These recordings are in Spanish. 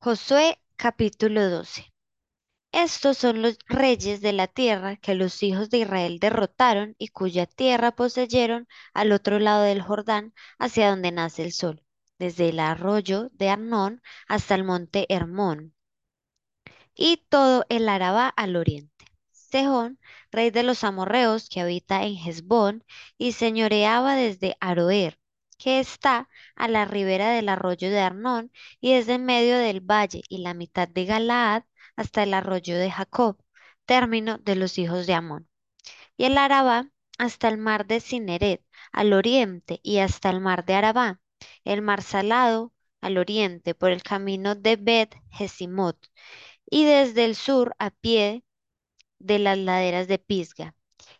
Josué capítulo 12. Estos son los reyes de la tierra que los hijos de Israel derrotaron y cuya tierra poseyeron al otro lado del Jordán, hacia donde nace el sol, desde el arroyo de Arnón hasta el monte Hermón, y todo el Arabá al oriente. Sehón, rey de los amorreos que habita en Hezbón y señoreaba desde Aroer, que está a la ribera del arroyo de Arnón y desde en medio del valle y la mitad de Galaad hasta el arroyo de Jacob, término de los hijos de Amón. Y el Arabá hasta el mar de Cineret, al oriente, y hasta el mar de Arabá, el mar salado al oriente, por el camino de Bet Jesimot, y desde el sur a pie de las laderas de Pisga,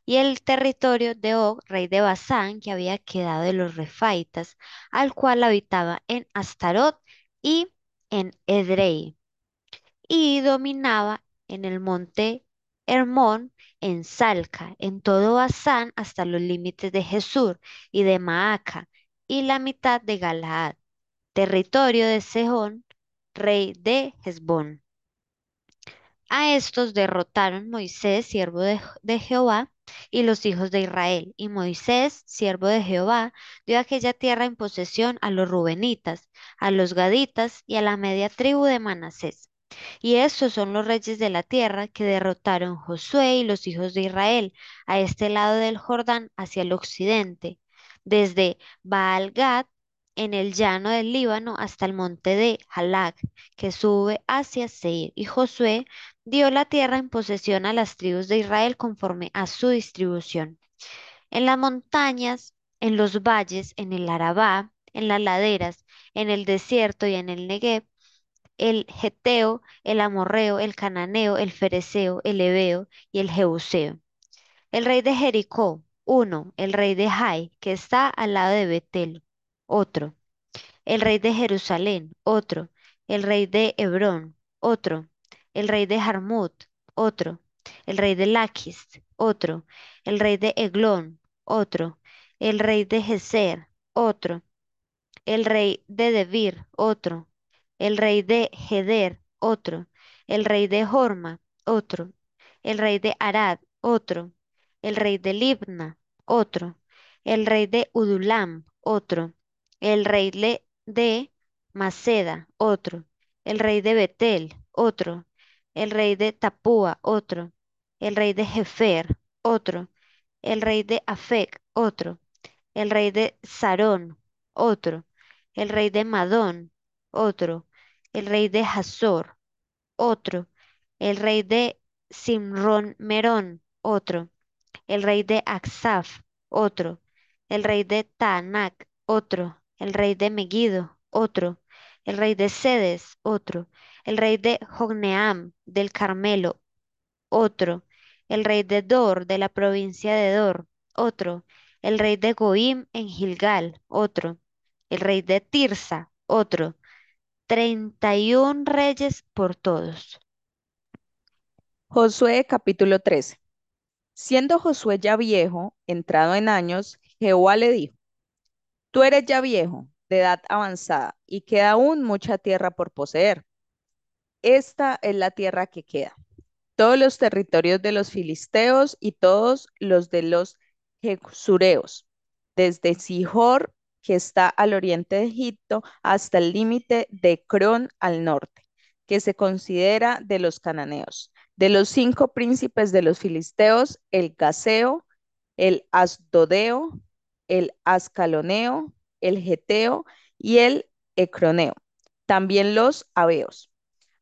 y el territorio de Og, rey de Basán, que había quedado de los refaitas, al cual habitaba en Astarot y en Edrei, y dominaba en el monte Hermón, en Salca, en todo Basán, hasta los límites de Jesur y de Maaca, y la mitad de Galaad, territorio de Sehón, rey de Hezbón. A estos derrotaron Moisés, siervo de, de Jehová, y los hijos de Israel. Y Moisés, siervo de Jehová, dio aquella tierra en posesión a los rubenitas, a los gaditas y a la media tribu de Manasés. Y estos son los reyes de la tierra que derrotaron Josué y los hijos de Israel a este lado del Jordán hacia el occidente, desde Baal-Gad en el llano del Líbano hasta el monte de Halak, que sube hacia Seir. Y Josué dio la tierra en posesión a las tribus de Israel conforme a su distribución. En las montañas, en los valles, en el Arabá, en las laderas, en el desierto y en el Negev, el Geteo, el Amorreo, el Cananeo, el Fereceo, el Ebeo y el Jebuseo. El rey de Jericó, uno, el rey de Jai, que está al lado de Betel, otro. El rey de Jerusalén, otro. El rey de Hebrón, otro. El rey de Jarmut, otro. El rey de Laquis, otro. El rey de Eglón, otro. El rey de Geser, otro. El rey de Debir, otro. El rey de Heder, otro. El rey de Horma, otro. El rey de Arad, otro. El rey de Libna, otro. El rey de Udulam, otro. El rey de Maceda, otro. El rey de Betel, otro. El rey de Tapúa, otro. El rey de Jefer, otro. El rey de Afec, otro. El rey de Sarón, otro. El rey de Madón, otro. El rey de Hazor, otro. El rey de Simrón Merón, otro. El rey de Aksaf, otro. El rey de Taanac, otro. El rey de Megiddo, otro. El rey de Sedes, otro. El rey de Jogneam del Carmelo, otro. El rey de Dor de la provincia de Dor, otro. El rey de Goim en Gilgal, otro. El rey de Tirsa, otro. Treinta y un reyes por todos. Josué capítulo 13. Siendo Josué ya viejo, entrado en años, Jehová le dijo, Tú eres ya viejo, de edad avanzada, y queda aún mucha tierra por poseer. Esta es la tierra que queda. Todos los territorios de los filisteos y todos los de los jesureos, desde Sihor, que está al oriente de Egipto, hasta el límite de Cron al norte, que se considera de los cananeos. De los cinco príncipes de los filisteos, el Gaseo, el Asdodeo, el Ascaloneo, el Geteo y el Ecroneo. También los Abeos.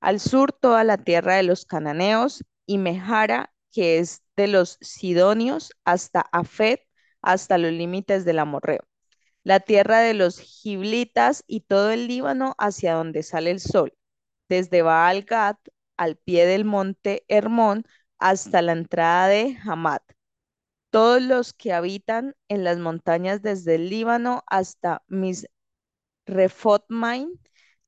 Al sur toda la tierra de los cananeos y Mejara, que es de los sidonios, hasta Afet, hasta los límites del amorreo. La tierra de los giblitas y todo el Líbano hacia donde sale el sol, desde Baal Gad al pie del monte Hermón hasta la entrada de Hamat. Todos los que habitan en las montañas desde el Líbano hasta Misrefotmaim,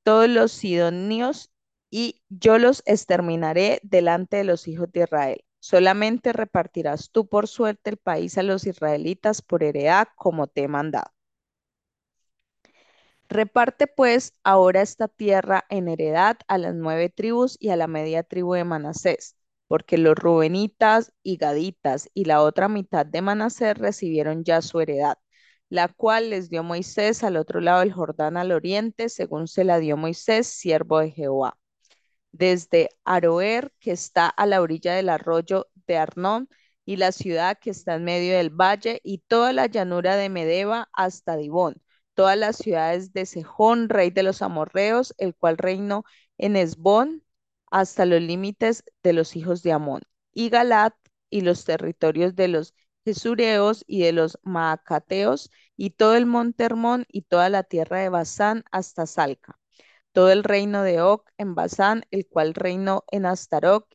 todos los sidonios, y yo los exterminaré delante de los hijos de Israel. Solamente repartirás tú por suerte el país a los israelitas por heredad, como te he mandado. Reparte pues ahora esta tierra en heredad a las nueve tribus y a la media tribu de Manasés, porque los rubenitas y gaditas y la otra mitad de Manasés recibieron ya su heredad, la cual les dio Moisés al otro lado del Jordán al oriente, según se la dio Moisés, siervo de Jehová. Desde Aroer, que está a la orilla del arroyo de Arnón, y la ciudad que está en medio del valle, y toda la llanura de Medeba hasta Dibón, todas las ciudades de Sejón, rey de los amorreos, el cual reinó en Esbón, hasta los límites de los hijos de Amón, y Galat, y los territorios de los Jesureos y de los Maacateos, y todo el monte Hermón, y toda la tierra de Basán hasta Salca todo el reino de Og en Basán, el cual reinó en Astaroc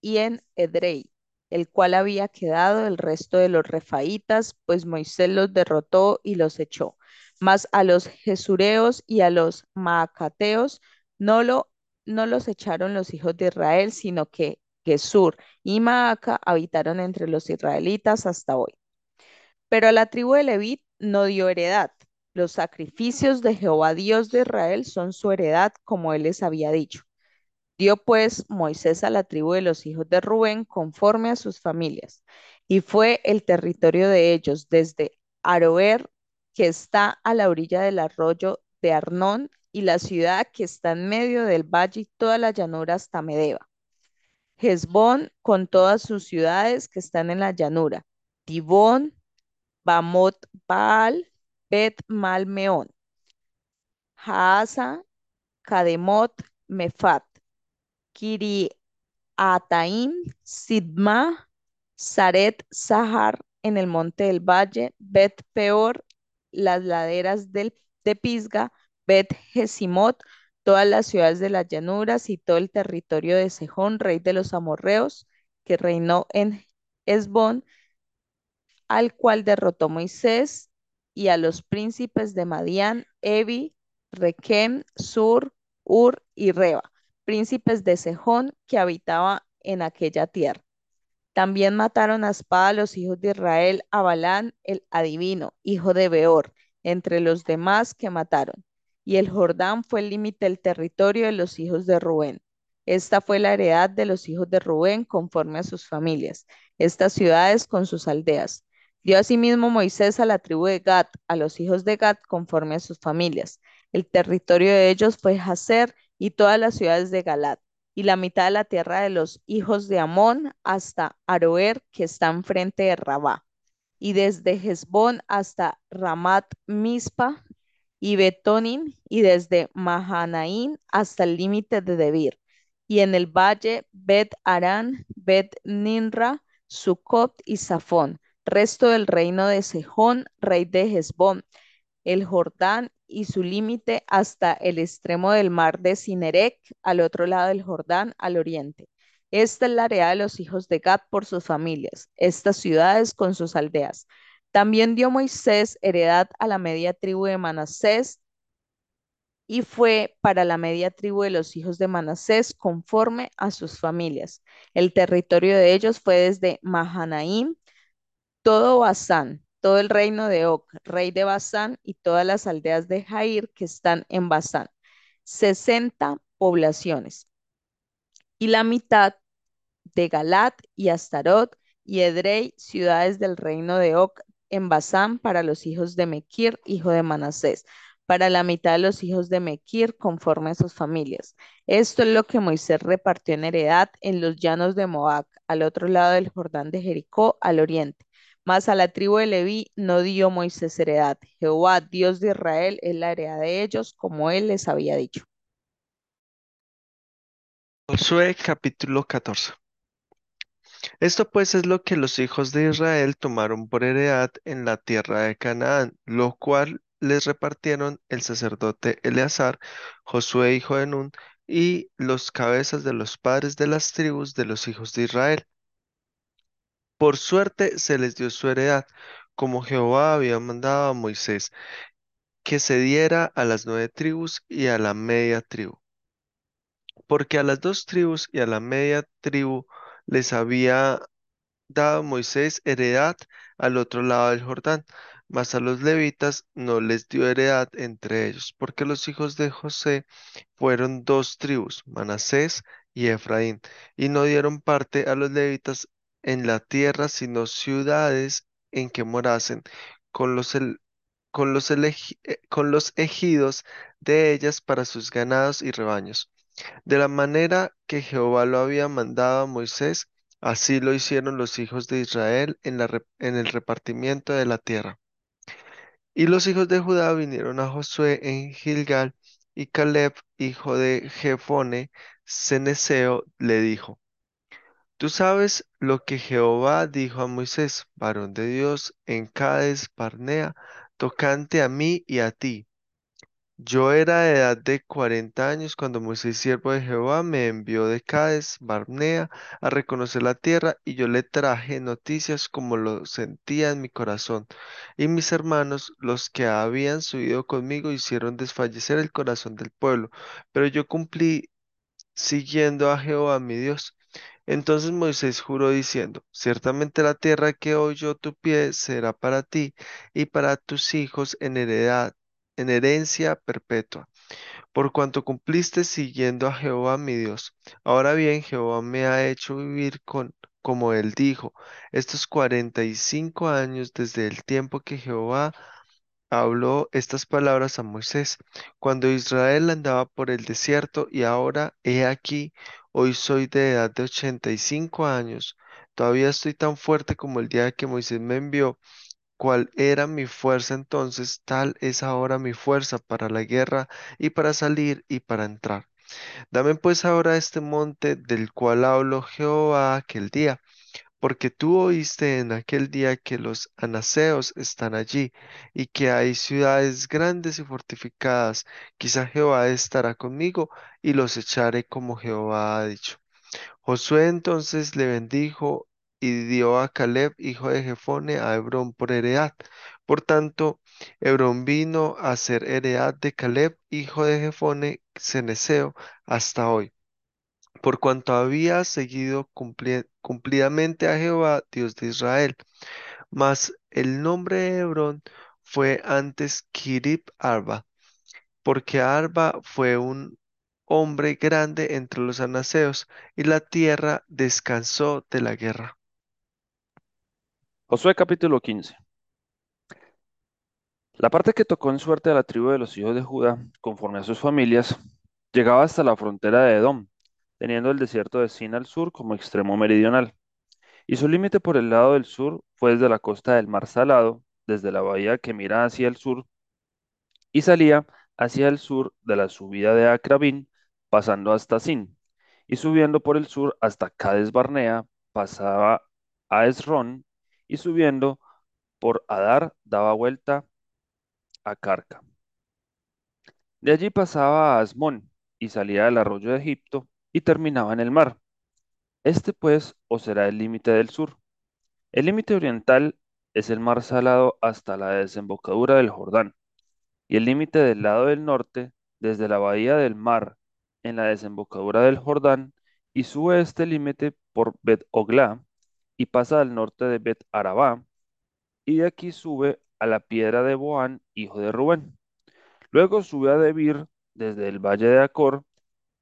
y en Edrei, el cual había quedado el resto de los refaítas, pues Moisés los derrotó y los echó. Mas a los jesureos y a los maacateos no, lo, no los echaron los hijos de Israel, sino que Gesur y Maaca habitaron entre los israelitas hasta hoy. Pero a la tribu de Levit no dio heredad, los sacrificios de Jehová Dios de Israel son su heredad, como él les había dicho. Dio pues Moisés a la tribu de los hijos de Rubén conforme a sus familias, y fue el territorio de ellos desde Aroer, que está a la orilla del arroyo de Arnón, y la ciudad que está en medio del valle y toda la llanura hasta Medeba. Hezbón con todas sus ciudades que están en la llanura, Dibón, Bamot Baal, Bet Malmeón, Haasa, Kademot, Mefat, Kiriataim, Sidma, Saret, Sahar, en el monte del valle, Bet Peor, las laderas del, de Pisga, Bet Jesimot, todas las ciudades de las llanuras y todo el territorio de Sejón, rey de los amorreos, que reinó en Esbón, al cual derrotó Moisés y a los príncipes de Madián, Evi, Requem, Sur, Ur y Reba, príncipes de Sejón que habitaba en aquella tierra. También mataron a espada a los hijos de Israel a Balán, el adivino, hijo de Beor, entre los demás que mataron. Y el Jordán fue el límite del territorio de los hijos de Rubén. Esta fue la heredad de los hijos de Rubén conforme a sus familias, estas ciudades con sus aldeas. Dio asimismo Moisés a la tribu de Gad, a los hijos de Gad, conforme a sus familias. El territorio de ellos fue Hazer y todas las ciudades de Galat, y la mitad de la tierra de los hijos de Amón hasta Aroer, que está enfrente de Rabá, y desde Hezbón hasta Ramat Mispa y Betonin, y desde Mahanaín hasta el límite de Debir, y en el valle Bet Arán, Bet Ninra, Sucot y Safón resto del reino de Sejón, rey de Hezbón, el Jordán y su límite hasta el extremo del mar de Sinerec, al otro lado del Jordán, al oriente. Esta es la área de los hijos de Gad por sus familias, estas ciudades con sus aldeas. También dio Moisés heredad a la media tribu de Manasés y fue para la media tribu de los hijos de Manasés conforme a sus familias. El territorio de ellos fue desde Mahanaim todo Basán, todo el reino de Og, rey de Basán, y todas las aldeas de Jair que están en Basán, 60 poblaciones. Y la mitad de Galat y Astarot y Edrei, ciudades del reino de Og en Basán para los hijos de Mequir, hijo de Manasés, para la mitad de los hijos de Mequir conforme a sus familias. Esto es lo que Moisés repartió en heredad en los llanos de Moab, al otro lado del Jordán de Jericó, al oriente mas a la tribu de Leví no dio Moisés heredad. Jehová, Dios de Israel, es la heredad de ellos, como él les había dicho. Josué capítulo 14. Esto pues es lo que los hijos de Israel tomaron por heredad en la tierra de Canaán, lo cual les repartieron el sacerdote Eleazar, Josué hijo de Nun, y los cabezas de los padres de las tribus de los hijos de Israel. Por suerte se les dio su heredad, como Jehová había mandado a Moisés, que se diera a las nueve tribus y a la media tribu. Porque a las dos tribus y a la media tribu les había dado Moisés heredad al otro lado del Jordán, mas a los levitas no les dio heredad entre ellos, porque los hijos de José fueron dos tribus, Manasés y Efraín, y no dieron parte a los levitas en la tierra, sino ciudades en que morasen, con los, el- con los, eh, con los ejidos de ellas para sus ganados y rebaños. De la manera que Jehová lo había mandado a Moisés, así lo hicieron los hijos de Israel en la en el repartimiento de la tierra. Y los hijos de Judá vinieron a Josué en Gilgal, y Caleb, hijo de Jefone, ceneseo, le dijo, Tú sabes lo que Jehová dijo a Moisés, varón de Dios, en Cades Barnea, tocante a mí y a ti. Yo era de edad de cuarenta años cuando Moisés, siervo de Jehová, me envió de Cades Barnea a reconocer la tierra, y yo le traje noticias como lo sentía en mi corazón. Y mis hermanos, los que habían subido conmigo, hicieron desfallecer el corazón del pueblo. Pero yo cumplí siguiendo a Jehová mi Dios. Entonces Moisés juró diciendo, Ciertamente la tierra que oyó tu pie será para ti y para tus hijos en heredad, en herencia perpetua, por cuanto cumpliste siguiendo a Jehová mi Dios. Ahora bien, Jehová me ha hecho vivir con, como él dijo, estos cuarenta y cinco años desde el tiempo que Jehová habló estas palabras a Moisés, cuando Israel andaba por el desierto, y ahora, he aquí, hoy soy de edad de ochenta y cinco años, todavía estoy tan fuerte como el día que Moisés me envió, cual era mi fuerza entonces, tal es ahora mi fuerza para la guerra y para salir y para entrar. Dame pues ahora este monte del cual habló Jehová aquel día porque tú oíste en aquel día que los anaseos están allí y que hay ciudades grandes y fortificadas. Quizá Jehová estará conmigo y los echaré como Jehová ha dicho. Josué entonces le bendijo y dio a Caleb, hijo de Jefone, a Hebrón por heredad. Por tanto, Hebrón vino a ser heredad de Caleb, hijo de Jefone, ceneseo, hasta hoy por cuanto había seguido cumpli- cumplidamente a Jehová, Dios de Israel. Mas el nombre de Hebrón fue antes Kirib Arba, porque Arba fue un hombre grande entre los anaseos, y la tierra descansó de la guerra. Josué capítulo 15. La parte que tocó en suerte a la tribu de los hijos de Judá, conforme a sus familias, llegaba hasta la frontera de Edom, teniendo el desierto de Sin al sur como extremo meridional. Y su límite por el lado del sur fue desde la costa del Mar Salado, desde la bahía que mira hacia el sur, y salía hacia el sur de la subida de Acrabín, pasando hasta Sin, y subiendo por el sur hasta Cades Barnea, pasaba a Esrón, y subiendo por Adar daba vuelta a Carca. De allí pasaba a Asmón, y salía del arroyo de Egipto, y terminaba en el mar. Este pues os será el límite del sur. El límite oriental es el mar salado hasta la desembocadura del Jordán, y el límite del lado del norte, desde la bahía del mar en la desembocadura del Jordán, y sube este límite por Bet Oglá, y pasa al norte de Bet Arabá, y de aquí sube a la piedra de Boán, hijo de Rubén. Luego sube a Debir desde el valle de Acor,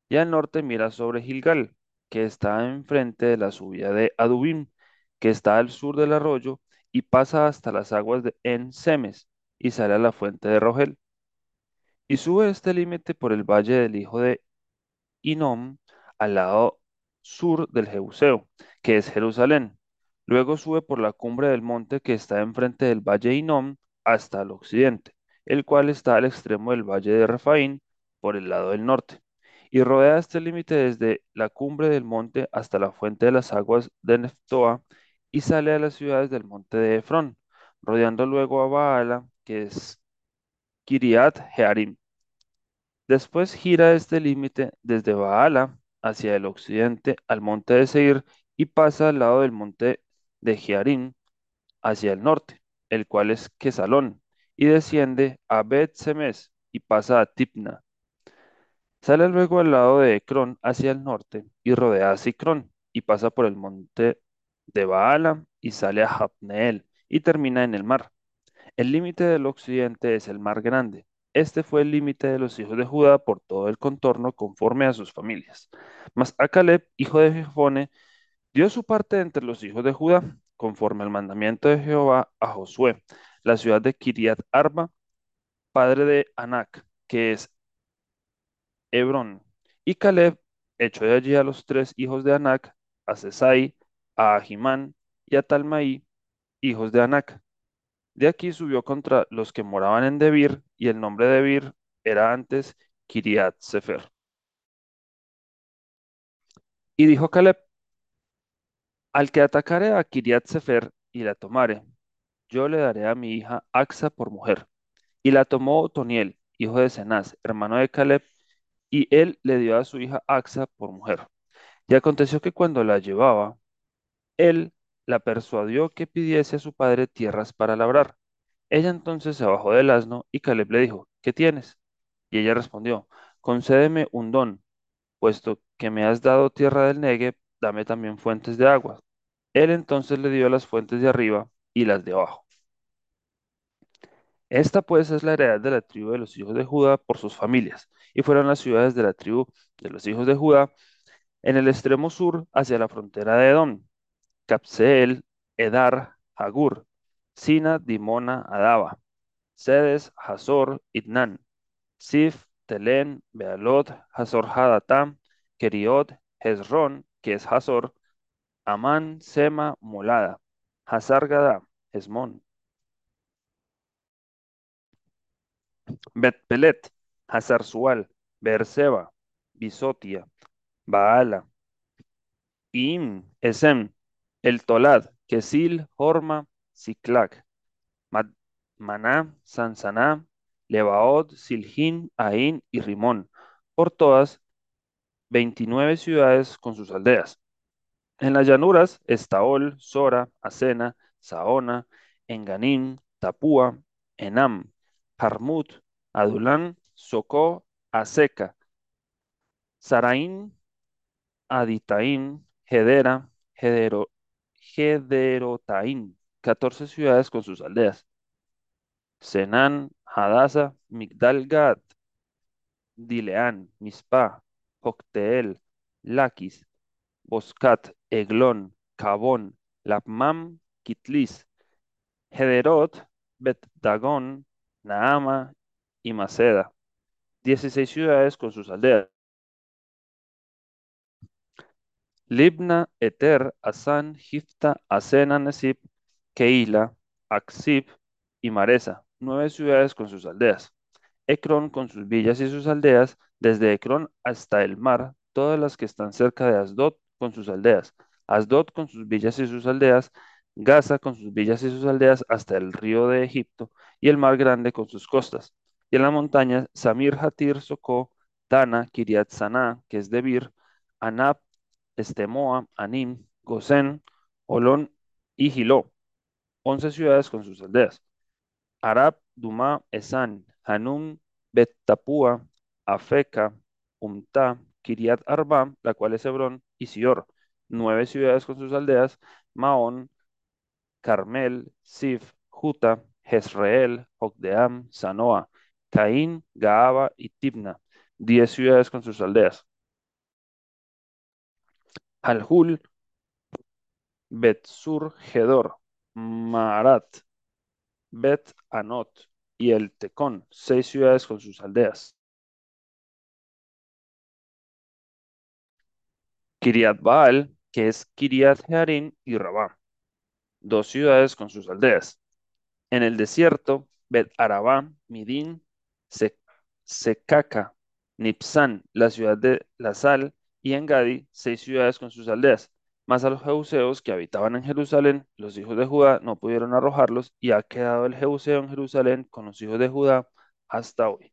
y al norte mira sobre Gilgal, que está enfrente de la subida de Adubim, que está al sur del arroyo, y pasa hasta las aguas de En Semes, y sale a la fuente de Rogel. Y sube este límite por el valle del hijo de Hinnom, al lado sur del Jebuseo, que es Jerusalén. Luego sube por la cumbre del monte que está enfrente del valle Hinnom hasta el occidente, el cual está al extremo del valle de Refaín por el lado del norte. Y rodea este límite desde la cumbre del monte hasta la fuente de las aguas de Neftoa y sale a las ciudades del monte de Efrón, rodeando luego a Baala, que es Kiriat Jearim. Después gira este límite desde Baala hacia el occidente al monte de Seir y pasa al lado del monte de Jearim hacia el norte, el cual es Quesalón, y desciende a Bet Semes y pasa a Tipna. Sale luego al lado de Ecrón hacia el norte y rodea a Sicrón y pasa por el monte de Baala y sale a Jabneel y termina en el mar. El límite del occidente es el mar grande. Este fue el límite de los hijos de Judá por todo el contorno conforme a sus familias. Mas a Caleb, hijo de Jefone, dio su parte entre los hijos de Judá, conforme al mandamiento de Jehová a Josué, la ciudad de Kiriat Arba, padre de Anac, que es Hebrón. Y Caleb echó de allí a los tres hijos de Anac, a Sesai, a Ahimán y a Talmaí, hijos de Anac. De aquí subió contra los que moraban en Debir, y el nombre de Debir era antes Kiriat Sefer. Y dijo Caleb, al que atacare a Kiriat Sefer y la tomare, yo le daré a mi hija Axa por mujer. Y la tomó Otoniel, hijo de Cenaz, hermano de Caleb, y él le dio a su hija Axa por mujer. Y aconteció que cuando la llevaba, él la persuadió que pidiese a su padre tierras para labrar. Ella entonces se bajó del asno y Caleb le dijo, ¿qué tienes? Y ella respondió, concédeme un don, puesto que me has dado tierra del Negev, dame también fuentes de agua. Él entonces le dio las fuentes de arriba y las de abajo. Esta pues es la heredad de la tribu de los hijos de Judá por sus familias, y fueron las ciudades de la tribu de los hijos de Judá en el extremo sur hacia la frontera de Edom, Capseel, Edar, Hagur, Sina, Dimona, Adaba, Sedes, Hazor, Itnan, Sif, Telen, Bealot, Hazor Hadatam, Keriot, Hezron, que es Hazor, Amán, Sema, Molada, Hazar Gada, Hezmón, Bet-Pelet, Bisotia, Baala, Im, Esem, El Tolad, Kesil, Horma, Ciclac, Maná, Sansaná, Lebaod, Siljín, Ain y Rimón, por todas 29 ciudades con sus aldeas. En las llanuras, Estaol, Sora, Acena, Saona, Enganín, Tapúa, Enam, Harmut, Adulán, Socó, Aseca, Saraín, Aditaín, Gedera, Gedero, Gederotaín, 14 ciudades con sus aldeas. Senán, Hadasa, Migdal-Gad, Dileán, Mispa, Jocteel, Laquis, Boscat, Eglón, Cabón, Lapmam, Kitlis, Hederot, Bet-Dagón, Naama y Maceda. 16 ciudades con sus aldeas. Libna, Eter, Asan, Gifta, Asena, Nesib, Keila, Aksib y Maresa, nueve ciudades con sus aldeas. Ecrón con sus villas y sus aldeas, desde Ecrón hasta el mar, todas las que están cerca de Asdod con sus aldeas. Asdod con sus villas y sus aldeas, Gaza con sus villas y sus aldeas hasta el río de Egipto y el mar grande con sus costas. Y en la montaña, Samir, Hatir, Socó, Dana, Kiriat Saná, que es Debir, Anab, Estemoa, Anim, Gosén, Olón y Giló. Once ciudades con sus aldeas. Arab, Duma, Esan, Hanum, Bet Tapua, Afeca, Umta, Kiriat Arba, la cual es Hebrón, y Sior. Nueve ciudades con sus aldeas. Maón, Carmel, Sif, Juta, Jezreel, Jokdeam, Sanoa, Caín, Gaaba y Tibna. Diez ciudades con sus aldeas. Alhul, Bet-Sur, Gedor, Marat, Bet Anot y el Tecón, seis ciudades con sus aldeas. Kiriat Baal, que es Kiriat Jearim y Rabá, dos ciudades con sus aldeas. En el desierto, Bet Arabá, Midín, Secaca, Nipsan, la ciudad de la sal, y en Gadi, seis ciudades con sus aldeas. Más a los jebuseos que habitaban en Jerusalén, los hijos de Judá no pudieron arrojarlos, y ha quedado el jebuseo en Jerusalén con los hijos de Judá hasta hoy.